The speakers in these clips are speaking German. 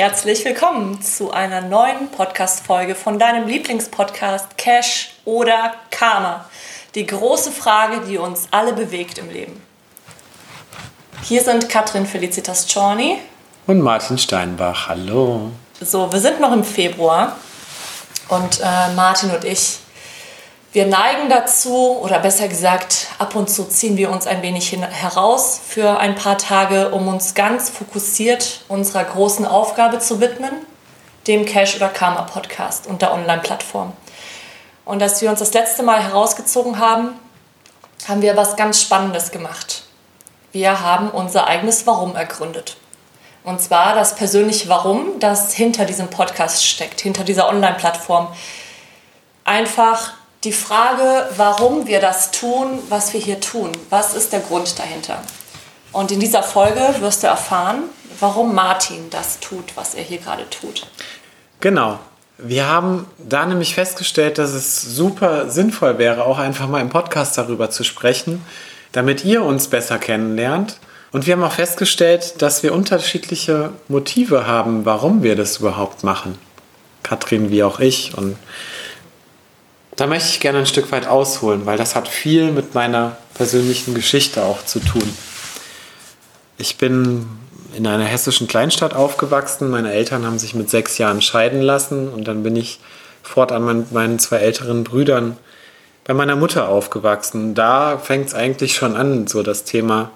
herzlich willkommen zu einer neuen Podcast-Folge von deinem Lieblingspodcast Cash oder Karma. Die große Frage, die uns alle bewegt im Leben. Hier sind Katrin Felicitas Czorny. Und Martin Steinbach, hallo. So, wir sind noch im Februar und äh, Martin und ich, wir neigen dazu, oder besser gesagt, ab und zu ziehen wir uns ein wenig heraus für ein paar Tage, um uns ganz fokussiert unserer großen Aufgabe zu widmen, dem Cash oder Karma Podcast und der Online-Plattform. Und als wir uns das letzte Mal herausgezogen haben, haben wir was ganz Spannendes gemacht. Wir haben unser eigenes Warum ergründet. Und zwar das persönliche Warum, das hinter diesem Podcast steckt, hinter dieser Online-Plattform. Einfach die Frage, warum wir das tun, was wir hier tun. Was ist der Grund dahinter? Und in dieser Folge wirst du erfahren, warum Martin das tut, was er hier gerade tut. Genau. Wir haben da nämlich festgestellt, dass es super sinnvoll wäre, auch einfach mal im Podcast darüber zu sprechen, damit ihr uns besser kennenlernt. Und wir haben auch festgestellt, dass wir unterschiedliche Motive haben, warum wir das überhaupt machen. Katrin wie auch ich. Und da möchte ich gerne ein Stück weit ausholen, weil das hat viel mit meiner persönlichen Geschichte auch zu tun. Ich bin in einer hessischen Kleinstadt aufgewachsen. Meine Eltern haben sich mit sechs Jahren scheiden lassen und dann bin ich fortan mit meinen zwei älteren Brüdern bei meiner Mutter aufgewachsen. Da fängt es eigentlich schon an, so das Thema,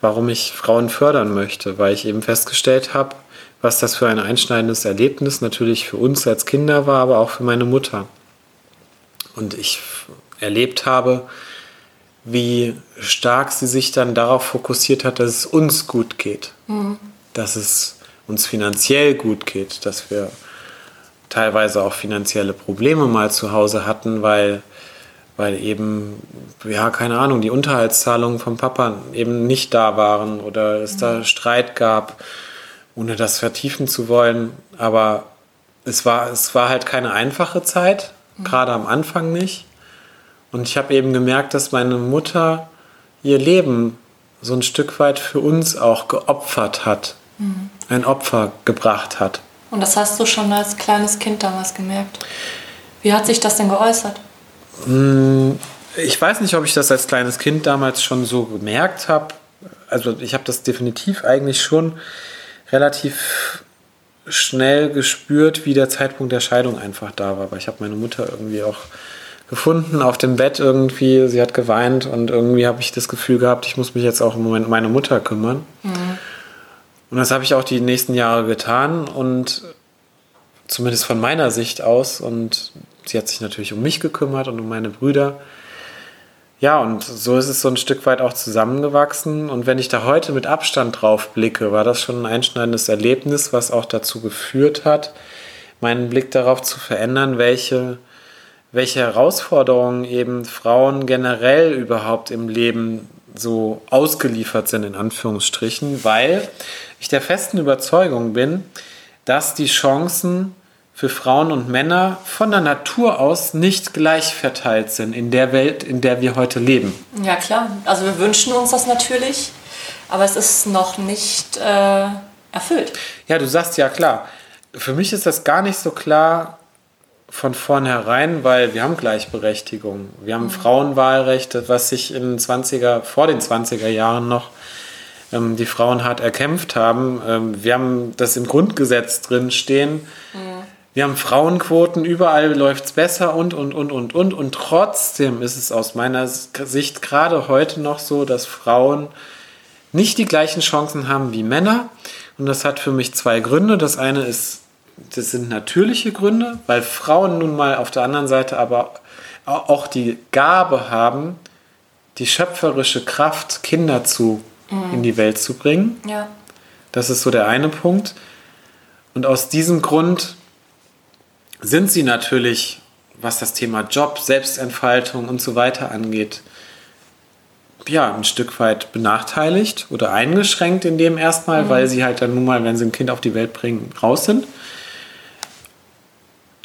warum ich Frauen fördern möchte, weil ich eben festgestellt habe, was das für ein einschneidendes Erlebnis natürlich für uns als Kinder war, aber auch für meine Mutter. Und ich erlebt habe, wie stark sie sich dann darauf fokussiert hat, dass es uns gut geht, mhm. dass es uns finanziell gut geht, dass wir teilweise auch finanzielle Probleme mal zu Hause hatten, weil, weil eben, ja, keine Ahnung, die Unterhaltszahlungen vom Papa eben nicht da waren oder es mhm. da Streit gab, ohne das vertiefen zu wollen. Aber es war, es war halt keine einfache Zeit. Gerade am Anfang nicht. Und ich habe eben gemerkt, dass meine Mutter ihr Leben so ein Stück weit für uns auch geopfert hat, mhm. ein Opfer gebracht hat. Und das hast du schon als kleines Kind damals gemerkt. Wie hat sich das denn geäußert? Hm, ich weiß nicht, ob ich das als kleines Kind damals schon so gemerkt habe. Also ich habe das definitiv eigentlich schon relativ schnell gespürt, wie der Zeitpunkt der Scheidung einfach da war. Weil ich habe meine Mutter irgendwie auch gefunden auf dem Bett irgendwie. Sie hat geweint und irgendwie habe ich das Gefühl gehabt, ich muss mich jetzt auch im Moment um meine Mutter kümmern. Mhm. Und das habe ich auch die nächsten Jahre getan und zumindest von meiner Sicht aus. Und sie hat sich natürlich um mich gekümmert und um meine Brüder. Ja, und so ist es so ein Stück weit auch zusammengewachsen. Und wenn ich da heute mit Abstand drauf blicke, war das schon ein einschneidendes Erlebnis, was auch dazu geführt hat, meinen Blick darauf zu verändern, welche welche Herausforderungen eben Frauen generell überhaupt im Leben so ausgeliefert sind, in Anführungsstrichen, weil ich der festen Überzeugung bin, dass die Chancen für Frauen und Männer von der Natur aus nicht gleich verteilt sind in der Welt, in der wir heute leben. Ja klar, also wir wünschen uns das natürlich, aber es ist noch nicht äh, erfüllt. Ja, du sagst ja klar. Für mich ist das gar nicht so klar, von vornherein, weil wir haben Gleichberechtigung. Wir haben mhm. Frauenwahlrecht, was sich in 20er, vor den 20er Jahren noch ähm, die Frauen hart erkämpft haben. Ähm, wir haben das im Grundgesetz drin stehen. Mhm. Wir haben Frauenquoten, überall läuft es besser und, und, und, und, und. Und trotzdem ist es aus meiner Sicht gerade heute noch so, dass Frauen nicht die gleichen Chancen haben wie Männer. Und das hat für mich zwei Gründe. Das eine ist das sind natürliche Gründe, weil Frauen nun mal auf der anderen Seite aber auch die Gabe haben, die schöpferische Kraft, Kinder zu, mhm. in die Welt zu bringen. Ja. Das ist so der eine Punkt. Und aus diesem Grund sind sie natürlich, was das Thema Job, Selbstentfaltung und so weiter angeht, ja, ein Stück weit benachteiligt oder eingeschränkt in dem erstmal, mhm. weil sie halt dann nun mal, wenn sie ein Kind auf die Welt bringen, raus sind.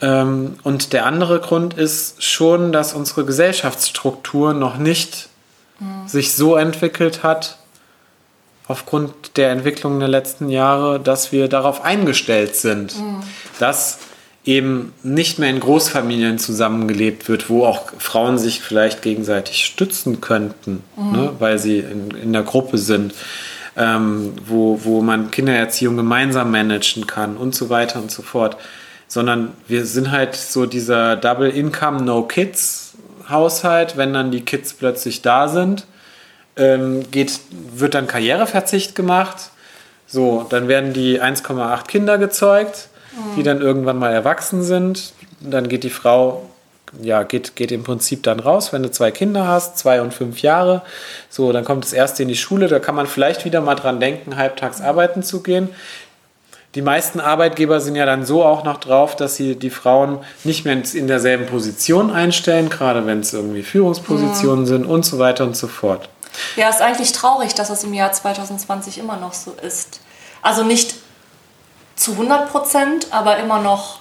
Ähm, und der andere Grund ist schon, dass unsere Gesellschaftsstruktur noch nicht mhm. sich so entwickelt hat, aufgrund der Entwicklung der letzten Jahre, dass wir darauf eingestellt sind, mhm. dass eben nicht mehr in Großfamilien zusammengelebt wird, wo auch Frauen sich vielleicht gegenseitig stützen könnten, mhm. ne, weil sie in, in der Gruppe sind, ähm, wo, wo man Kindererziehung gemeinsam managen kann und so weiter und so fort. Sondern wir sind halt so dieser Double Income, No Kids Haushalt, wenn dann die Kids plötzlich da sind, ähm, geht, wird dann Karriereverzicht gemacht. So, dann werden die 1,8 Kinder gezeugt die dann irgendwann mal erwachsen sind. Dann geht die Frau, ja, geht, geht im Prinzip dann raus, wenn du zwei Kinder hast, zwei und fünf Jahre. So, dann kommt das erste in die Schule, da kann man vielleicht wieder mal dran denken, halbtags arbeiten zu gehen. Die meisten Arbeitgeber sind ja dann so auch noch drauf, dass sie die Frauen nicht mehr in derselben Position einstellen, gerade wenn es irgendwie Führungspositionen ja. sind und so weiter und so fort. Ja, ist eigentlich traurig, dass es im Jahr 2020 immer noch so ist. Also nicht zu 100 Prozent, aber immer noch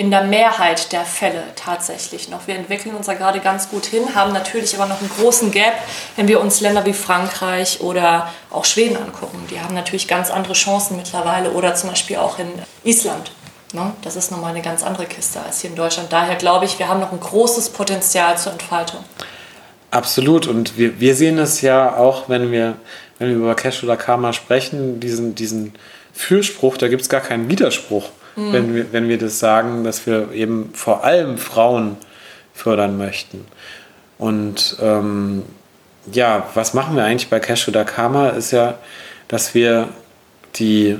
in der Mehrheit der Fälle tatsächlich noch. Wir entwickeln uns da gerade ganz gut hin, haben natürlich aber noch einen großen Gap, wenn wir uns Länder wie Frankreich oder auch Schweden angucken. Die haben natürlich ganz andere Chancen mittlerweile oder zum Beispiel auch in Island. Ne? Das ist nochmal eine ganz andere Kiste als hier in Deutschland. Daher glaube ich, wir haben noch ein großes Potenzial zur Entfaltung. Absolut. Und wir, wir sehen es ja auch, wenn wir, wenn wir über Cash oder Karma sprechen, diesen, diesen Fürspruch, da gibt es gar keinen Widerspruch, mhm. wenn, wir, wenn wir das sagen, dass wir eben vor allem Frauen fördern möchten. Und ähm, ja, was machen wir eigentlich bei Cash oder Karma, ist ja, dass wir die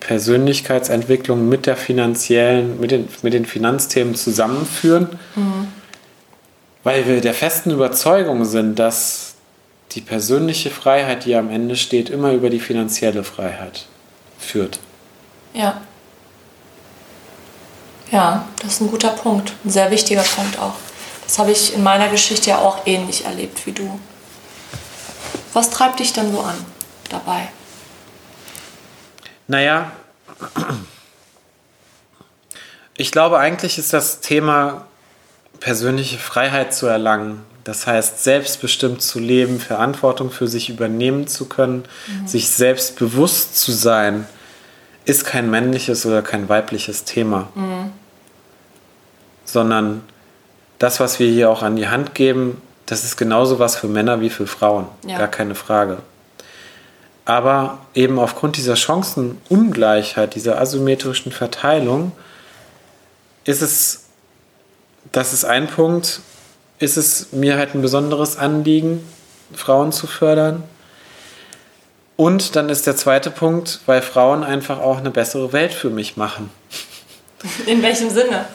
Persönlichkeitsentwicklung mit der finanziellen, mit den, mit den Finanzthemen zusammenführen, mhm. weil wir der festen Überzeugung sind, dass die persönliche Freiheit, die am Ende steht, immer über die finanzielle Freiheit führt. Ja. Ja, das ist ein guter Punkt, ein sehr wichtiger Punkt auch. Das habe ich in meiner Geschichte ja auch ähnlich erlebt wie du. Was treibt dich denn so an dabei? Naja, ich glaube eigentlich ist das Thema persönliche Freiheit zu erlangen. Das heißt, selbstbestimmt zu leben, Verantwortung für sich übernehmen zu können, mhm. sich selbst bewusst zu sein, ist kein männliches oder kein weibliches Thema. Mhm. Sondern das, was wir hier auch an die Hand geben, das ist genauso was für Männer wie für Frauen. Ja. Gar keine Frage. Aber eben aufgrund dieser Chancenungleichheit, dieser asymmetrischen Verteilung, ist es das ist ein Punkt, ist es mir halt ein besonderes Anliegen, Frauen zu fördern. Und dann ist der zweite Punkt, weil Frauen einfach auch eine bessere Welt für mich machen. In welchem Sinne?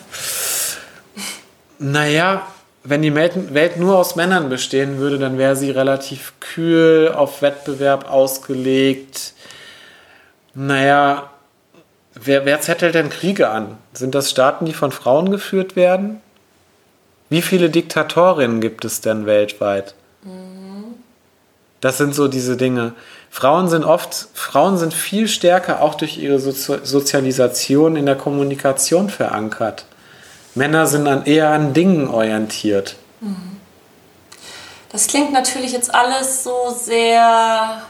Naja, wenn die Welt nur aus Männern bestehen würde, dann wäre sie relativ kühl, auf Wettbewerb ausgelegt. Naja, wer, wer zettelt denn Kriege an? Sind das Staaten, die von Frauen geführt werden? Wie viele Diktatorinnen gibt es denn weltweit? Das sind so diese Dinge. Frauen sind oft, Frauen sind viel stärker auch durch ihre Sozialisation in der Kommunikation verankert. Männer sind dann eher an Dingen orientiert. Das klingt natürlich jetzt alles so sehr,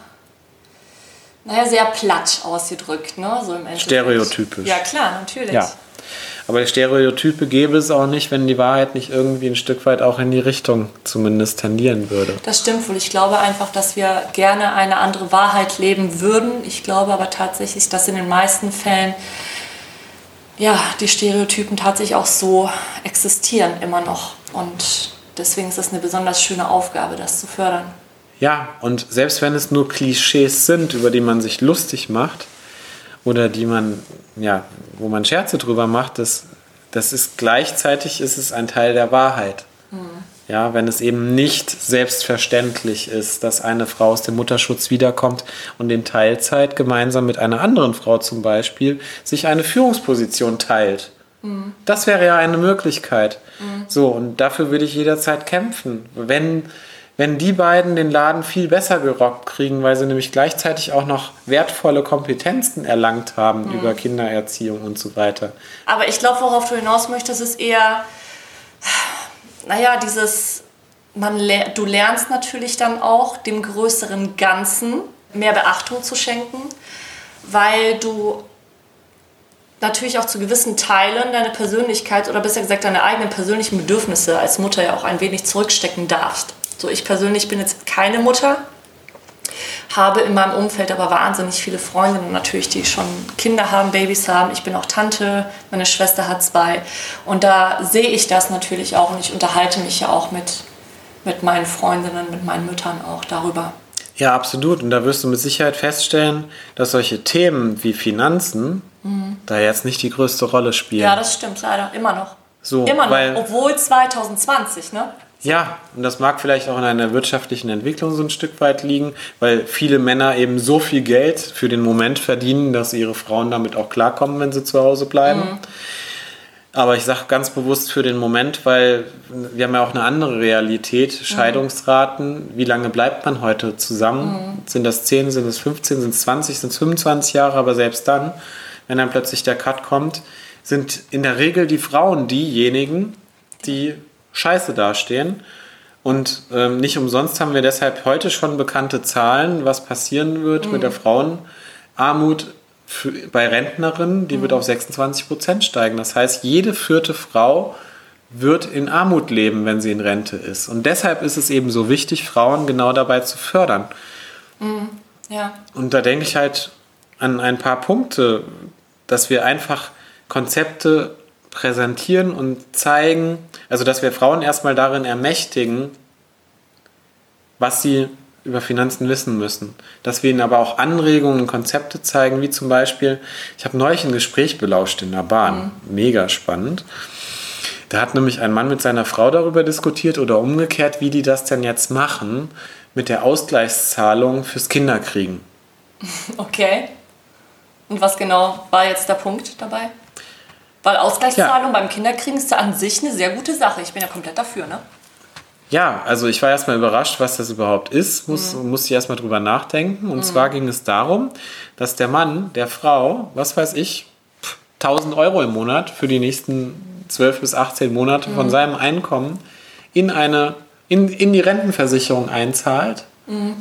naja, sehr platt ausgedrückt, ne? So im Stereotypisch. Ja, klar, natürlich. Ja. Aber die Stereotype gäbe es auch nicht, wenn die Wahrheit nicht irgendwie ein Stück weit auch in die Richtung zumindest tendieren würde. Das stimmt wohl. Ich glaube einfach, dass wir gerne eine andere Wahrheit leben würden. Ich glaube aber tatsächlich, dass in den meisten Fällen ja, die Stereotypen tatsächlich auch so existieren immer noch. Und deswegen ist es eine besonders schöne Aufgabe, das zu fördern. Ja, und selbst wenn es nur Klischees sind, über die man sich lustig macht, oder die man, ja, wo man Scherze drüber macht, das, das ist gleichzeitig ist es ein Teil der Wahrheit. Mhm. Ja, wenn es eben nicht selbstverständlich ist, dass eine Frau aus dem Mutterschutz wiederkommt und in Teilzeit gemeinsam mit einer anderen Frau zum Beispiel sich eine Führungsposition teilt. Das wäre ja eine Möglichkeit. So, und dafür würde ich jederzeit kämpfen. Wenn, wenn die beiden den Laden viel besser gerockt kriegen, weil sie nämlich gleichzeitig auch noch wertvolle Kompetenzen erlangt haben über Kindererziehung und so weiter. Aber ich glaube, worauf du hinaus möchtest, ist eher, naja, dieses, man du lernst natürlich dann auch dem größeren Ganzen mehr Beachtung zu schenken, weil du natürlich auch zu gewissen Teilen deine Persönlichkeit oder besser gesagt deine eigenen persönlichen Bedürfnisse als Mutter ja auch ein wenig zurückstecken darfst. So, ich persönlich bin jetzt keine Mutter, habe in meinem Umfeld aber wahnsinnig viele Freundinnen natürlich, die schon Kinder haben, Babys haben. Ich bin auch Tante, meine Schwester hat zwei. Und da sehe ich das natürlich auch und ich unterhalte mich ja auch mit, mit meinen Freundinnen, mit meinen Müttern auch darüber. Ja, absolut. Und da wirst du mit Sicherheit feststellen, dass solche Themen wie Finanzen da jetzt nicht die größte Rolle spielen. Ja, das stimmt leider, immer noch. So, immer noch, weil- obwohl 2020, ne? Ja, und das mag vielleicht auch in einer wirtschaftlichen Entwicklung so ein Stück weit liegen, weil viele Männer eben so viel Geld für den Moment verdienen, dass ihre Frauen damit auch klarkommen, wenn sie zu Hause bleiben. Aber ich sage ganz bewusst für den Moment, weil wir haben ja auch eine andere Realität. Scheidungsraten, wie lange bleibt man heute zusammen? Sind das 10, sind es 15, sind es 20, sind es 25 Jahre? Aber selbst dann, wenn dann plötzlich der Cut kommt, sind in der Regel die Frauen diejenigen, die scheiße dastehen. Und ähm, nicht umsonst haben wir deshalb heute schon bekannte Zahlen, was passieren wird mit der Frauenarmut für, bei Rentnerinnen. Die wird auf 26 Prozent steigen. Das heißt, jede vierte Frau wird in Armut leben, wenn sie in Rente ist. Und deshalb ist es eben so wichtig, Frauen genau dabei zu fördern. Ja. Und da denke ich halt an ein paar Punkte, dass wir einfach Konzepte präsentieren und zeigen, also dass wir Frauen erstmal darin ermächtigen, was sie über Finanzen wissen müssen. Dass wir ihnen aber auch Anregungen und Konzepte zeigen, wie zum Beispiel, ich habe neulich ein Gespräch belauscht in der Bahn, mega spannend. Da hat nämlich ein Mann mit seiner Frau darüber diskutiert oder umgekehrt, wie die das denn jetzt machen mit der Ausgleichszahlung fürs Kinderkriegen. Okay. Und was genau war jetzt der Punkt dabei? Weil Ausgleichszahlung beim Kinderkriegen ist ja an sich eine sehr gute Sache. Ich bin ja komplett dafür, ne? Ja, also ich war erstmal überrascht, was das überhaupt ist, muss, musste ich erstmal drüber nachdenken. Und zwar ging es darum, dass der Mann der Frau, was weiß ich, pff, 1000 Euro im Monat für die nächsten 12 bis 18 Monate von seinem Einkommen in, eine, in, in die Rentenversicherung einzahlt,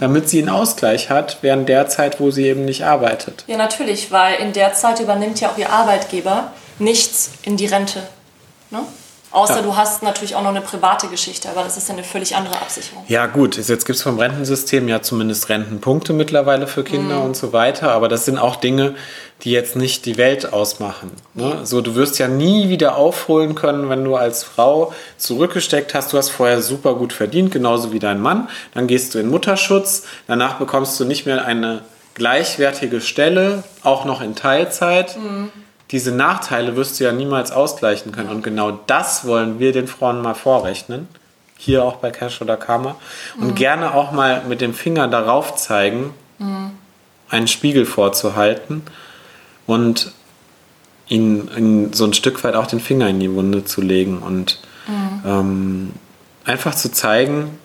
damit sie einen Ausgleich hat, während der Zeit, wo sie eben nicht arbeitet. Ja, natürlich, weil in der Zeit übernimmt ja auch ihr Arbeitgeber nichts in die Rente. Ne? Außer Ja. du hast natürlich auch noch eine private Geschichte, aber das ist ja eine völlig andere Absicherung. Ja, gut, jetzt gibt es vom Rentensystem ja zumindest Rentenpunkte mittlerweile für Kinder und so weiter, aber das sind auch Dinge, die jetzt nicht die Welt ausmachen. Ne? So, du wirst ja nie wieder aufholen können, wenn du als Frau zurückgesteckt hast. Du hast vorher super gut verdient, genauso wie dein Mann. Dann gehst du in Mutterschutz, danach bekommst du nicht mehr eine gleichwertige Stelle, auch noch in Teilzeit. Diese Nachteile wirst du ja niemals ausgleichen können. Und genau das wollen wir den Frauen mal vorrechnen hier auch bei Cash oder Karma und gerne auch mal mit dem Finger darauf zeigen, einen Spiegel vorzuhalten und ihnen, so ein Stück weit auch den Finger in die Wunde zu legen und ähm, einfach zu zeigen,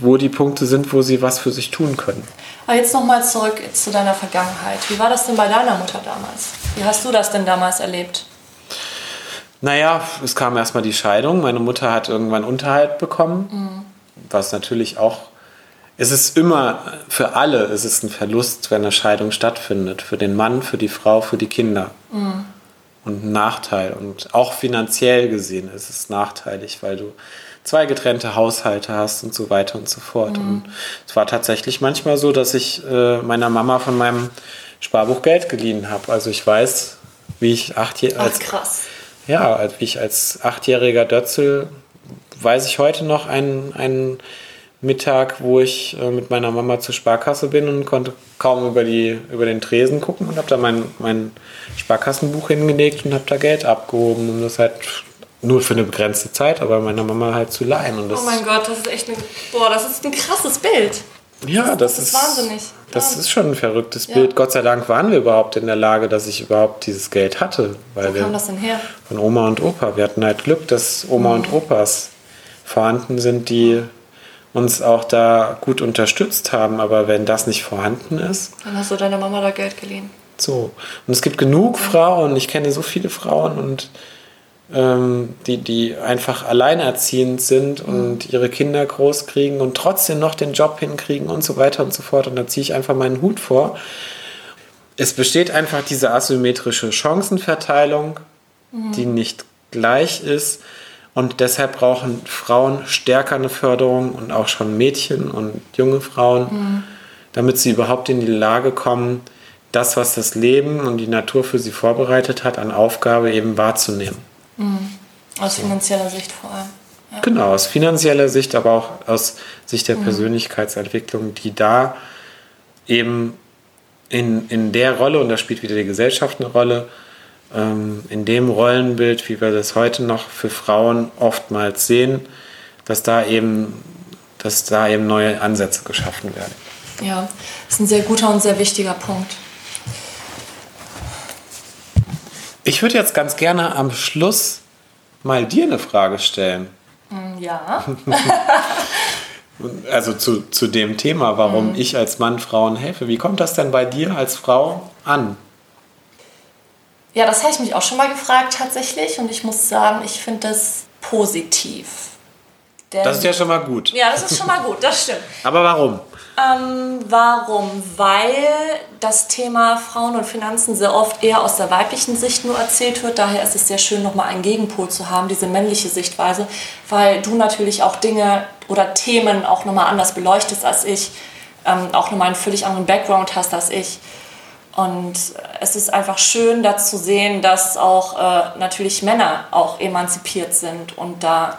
wo die Punkte sind, wo sie was für sich tun können. Aber jetzt nochmal zurück zu deiner Vergangenheit. Wie war das denn bei deiner Mutter damals? Wie hast du das denn damals erlebt? Naja, es kam erstmal die Scheidung. Meine Mutter hat irgendwann Unterhalt bekommen, was natürlich auch. Es ist immer für alle es ist ein Verlust, wenn eine Scheidung stattfindet. Für den Mann, für die Frau, für die Kinder. Und ein Nachteil. Und auch finanziell gesehen ist es nachteilig, weil du zwei getrennte Haushalte hast und so weiter und so fort. Und es war tatsächlich manchmal so, dass ich äh, meiner Mama von meinem Sparbuch Geld geliehen habe. Also ich weiß, wie ich acht Jahre Ach, als krass. ja, wie ich als achtjähriger Dötzel weiß ich heute noch einen, einen Mittag, wo ich äh, mit meiner Mama zur Sparkasse bin und konnte kaum über, die, über den Tresen gucken und habe da mein, mein Sparkassenbuch hingelegt und habe da Geld abgehoben und das halt nur für eine begrenzte Zeit, aber meiner Mama halt zu leihen. Und das, Oh mein Gott, das ist echt ein, boah, das ist ein krasses Bild. Ja, das, das ist wahnsinnig. Das Wahnsinn. ist schon ein verrücktes Ja. Bild. Gott sei Dank waren wir überhaupt in der Lage, dass ich überhaupt dieses Geld hatte, weil Wo wir kam das denn her? von Oma und Opa. Wir hatten halt Glück, dass Oma und Opas vorhanden sind, die uns auch da gut unterstützt haben. Aber wenn das nicht vorhanden ist, Dann hast du deiner Mama da Geld geliehen. so. Und es gibt genug Frauen, ich kenne so viele Frauen und die, die einfach alleinerziehend sind und ihre Kinder groß kriegen und trotzdem noch den Job hinkriegen und so weiter und so fort. Und da ziehe ich einfach meinen Hut vor. Es besteht einfach diese asymmetrische Chancenverteilung, die nicht gleich ist. Und deshalb brauchen Frauen stärker eine Förderung und auch schon Mädchen und junge Frauen, damit sie überhaupt in die Lage kommen, das, was das Leben und die Natur für sie vorbereitet hat, an Aufgabe eben wahrzunehmen. Aus finanzieller Sicht vor allem. Ja. Genau, aus finanzieller Sicht, aber auch aus Sicht der Persönlichkeitsentwicklung, die da eben in, in der Rolle, und da spielt wieder die Gesellschaft eine Rolle, ähm, in dem Rollenbild, wie wir das heute noch für Frauen oftmals sehen, dass da eben, dass da eben neue Ansätze geschaffen werden. Ja, das ist ein sehr guter und sehr wichtiger Punkt. Ich würde jetzt ganz gerne am Schluss mal dir eine Frage stellen. Ja. Also zu, zu dem Thema, warum ich als Mann Frauen helfe. Wie kommt das denn bei dir als Frau an? Ja, das habe ich mich auch schon mal gefragt tatsächlich und ich muss sagen, ich finde das positiv. Denn, Das ist ja schon mal gut. ja, das ist schon mal gut, das stimmt. Aber warum? Ähm, warum? Weil das Thema Frauen und Finanzen sehr oft eher aus der weiblichen Sicht nur erzählt wird. Daher ist es sehr schön, nochmal einen Gegenpol zu haben, diese männliche Sichtweise, weil du natürlich auch Dinge oder Themen auch nochmal anders beleuchtest als ich, ähm, auch nochmal einen völlig anderen Background hast als ich. Und es ist einfach schön, da zu sehen, dass auch äh, natürlich Männer auch emanzipiert sind und da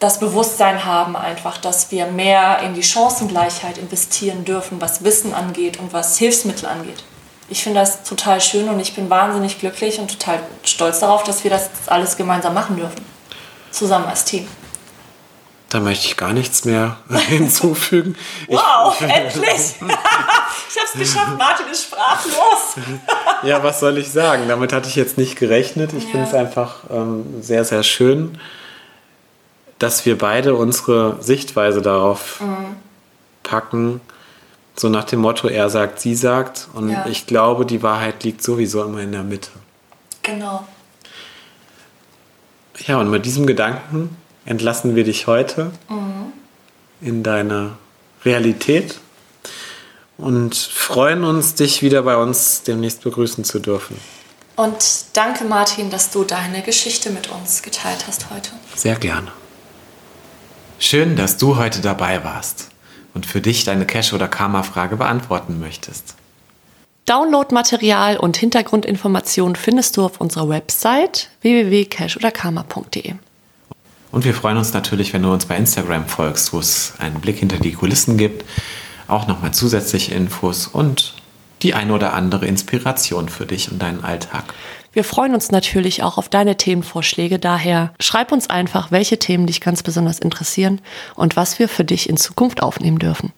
das Bewusstsein haben einfach, dass wir mehr in die Chancengleichheit investieren dürfen, was Wissen angeht und was Hilfsmittel angeht. Ich finde das total schön und ich bin wahnsinnig glücklich und total stolz darauf, dass wir das alles gemeinsam machen dürfen. Zusammen als Team. Da möchte ich gar nichts mehr hinzufügen. Wow, endlich! ich habe es geschafft, Martin ist sprachlos. Ja, was soll ich sagen? Damit hatte ich jetzt nicht gerechnet. Ich Ja. finde es einfach ähm, sehr, sehr schön, dass wir beide unsere Sichtweise darauf Mhm. packen. So nach dem Motto, er sagt, sie sagt. Und Ja. ich glaube, die Wahrheit liegt sowieso immer in der Mitte. Genau. Ja, und mit diesem Gedanken entlassen wir dich heute in deine Realität und freuen uns, dich wieder bei uns demnächst begrüßen zu dürfen. Und danke, Martin, dass du deine Geschichte mit uns geteilt hast heute. Sehr gerne. Schön, dass du heute dabei warst und für dich deine Cash- oder Karma-Frage beantworten möchtest. Downloadmaterial und Hintergrundinformationen findest du auf unserer Website www.cashoderkarma.de. Und wir freuen uns natürlich, wenn du uns bei Instagram folgst, wo es einen Blick hinter die Kulissen gibt, auch nochmal zusätzliche Infos und die ein oder andere Inspiration für dich und deinen Alltag. Wir freuen uns natürlich auch auf deine Themenvorschläge. Daher schreib uns einfach, welche Themen dich ganz besonders interessieren und was wir für dich in Zukunft aufnehmen dürfen.